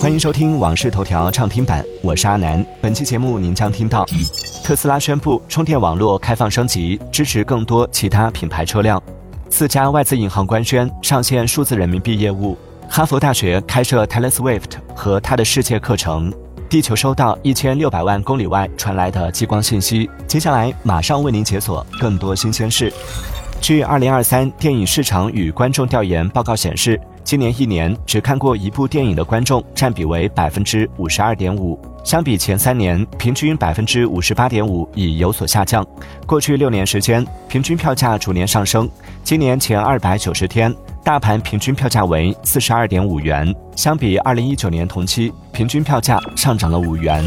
欢迎收听《往事头条》畅听版，我是阿南。本期节目您将听到：特斯拉宣布充电网络开放升级，支持更多其他品牌车辆；四家外资银行官宣上线数字人民币业务；哈佛大学开设 Taylor Swift 和他的世界课程；地球收到一千六百万公里外传来的激光信息。接下来马上为您解锁更多新鲜事。据二零二三电影市场与观众调研报告显示。今年一年只看过一部电影的观众占比为百分之五十二点五，相比前三年平均百分之五十八点五已有所下降。过去六年时间，平均票价逐年上升。今年前二百九十天，大盘平均票价为四十二点五元，相比二零一九年同期，平均票价上涨了五元。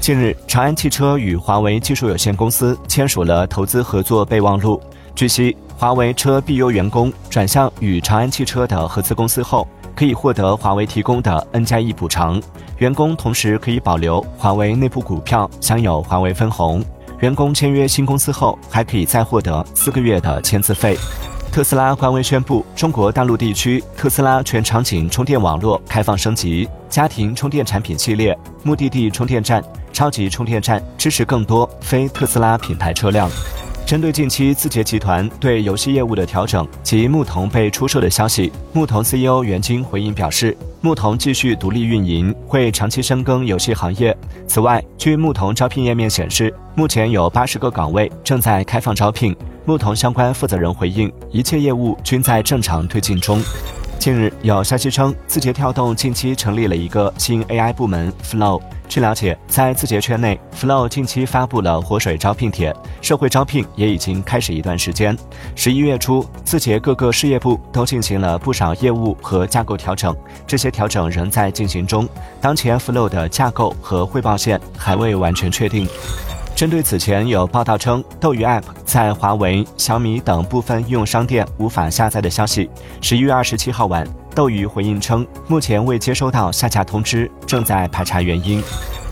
近日，长安汽车与华为技术有限公司签署了投资合作备忘录。据悉。华为车 BU 员工转向与长安汽车的合资公司后，可以获得华为提供的 N 加一补偿。员工同时可以保留华为内部股票，享有华为分红。员工签约新公司后，还可以再获得四个月的签字费。特斯拉官微宣布，中国大陆地区特斯拉全场景充电网络开放升级，家庭充电产品系列、目的地充电站、超级充电站支持更多非特斯拉品牌车辆。针对近期字节集团对游戏业务的调整及牧童被出售的消息，牧童 CEO 袁晶回应表示，牧童继续独立运营，会长期深耕游戏行业。此外，据牧童招聘页面显示，目前有八十个岗位正在开放招聘。牧童相关负责人回应，一切业务均在正常推进中。近日有消息称，字节跳动近期成立了一个新 AI 部门 Flow。据了解，在字节圈内，Flow 近期发布了活水招聘帖，社会招聘也已经开始一段时间。十一月初，字节各个事业部都进行了不少业务和架构调整，这些调整仍在进行中。当前 Flow 的架构和汇报线还未完全确定。针对此前有报道称斗鱼 App 在华为、小米等部分应用商店无法下载的消息，十一月二十七号晚。斗鱼回应称，目前未接收到下架通知，正在排查原因。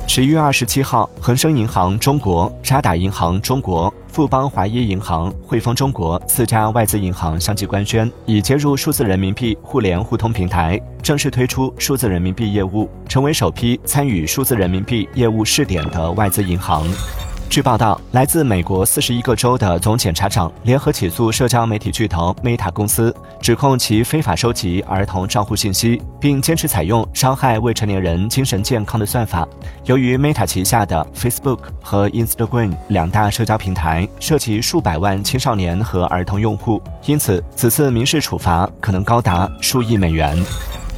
十一月二十七号，恒生银行中国、渣打银行中国、富邦华一银行、汇丰中国四家外资银行相继官宣，已接入数字人民币互联互通平台，正式推出数字人民币业务，成为首批参与数字人民币业务试点的外资银行。据报道，来自美国四十一个州的总检察长联合起诉社交媒体巨头 Meta 公司，指控其非法收集儿童账户信息，并坚持采用伤害未成年人精神健康的算法。由于 Meta 旗下的 Facebook 和 Instagram 两大社交平台涉及数百万青少年和儿童用户，因此此次民事处罚可能高达数亿美元。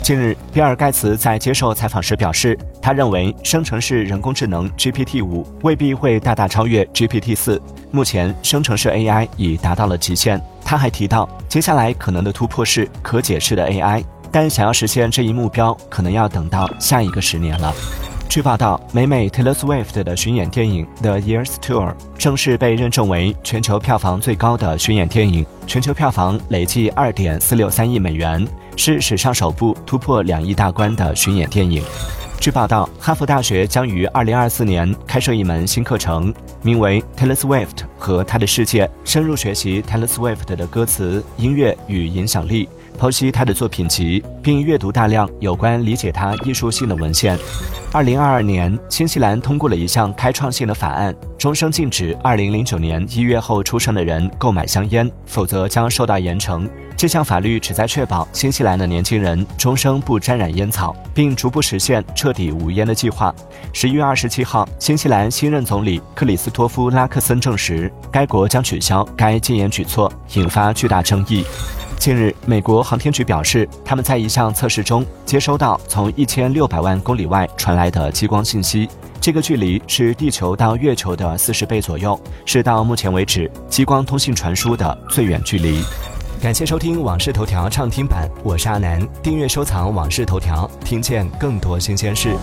近日，比尔·盖茨在接受采访时表示，他认为生成式人工智能 GPT 五未必会大大超越 GPT 四。目前，生成式 AI 已达到了极限。他还提到，接下来可能的突破是可解释的 AI，但想要实现这一目标，可能要等到下一个十年了。据报道，美美 Taylor Swift 的巡演电影《The Years Tour》正式被认证为全球票房最高的巡演电影，全球票房累计二点四六三亿美元。是史上首部突破两亿大关的巡演电影。据报道，哈佛大学将于二零二四年开设一门新课程，名为 Taylor Swift 和他的世界，深入学习 Taylor Swift 的歌词、音乐与影响力。剖析他的作品集，并阅读大量有关理解他艺术性的文献。二零二二年，新西兰通过了一项开创性的法案，终生禁止二零零九年一月后出生的人购买香烟，否则将受到严惩。这项法律旨在确保新西兰的年轻人终生不沾染烟草，并逐步实现彻底无烟的计划。十一月二十七号，新西兰新任总理克里斯托夫·拉克森证实，该国将取消该禁言举措，引发巨大争议。近日，美国航天局表示，他们在一项测试中接收到从一千六百万公里外传来的激光信息，这个距离是地球到月球的四十倍左右，是到目前为止激光通信传输的最远距离。感谢收听《往事头条》畅听版，我是阿南，订阅收藏《往事头条》，听见更多新鲜事。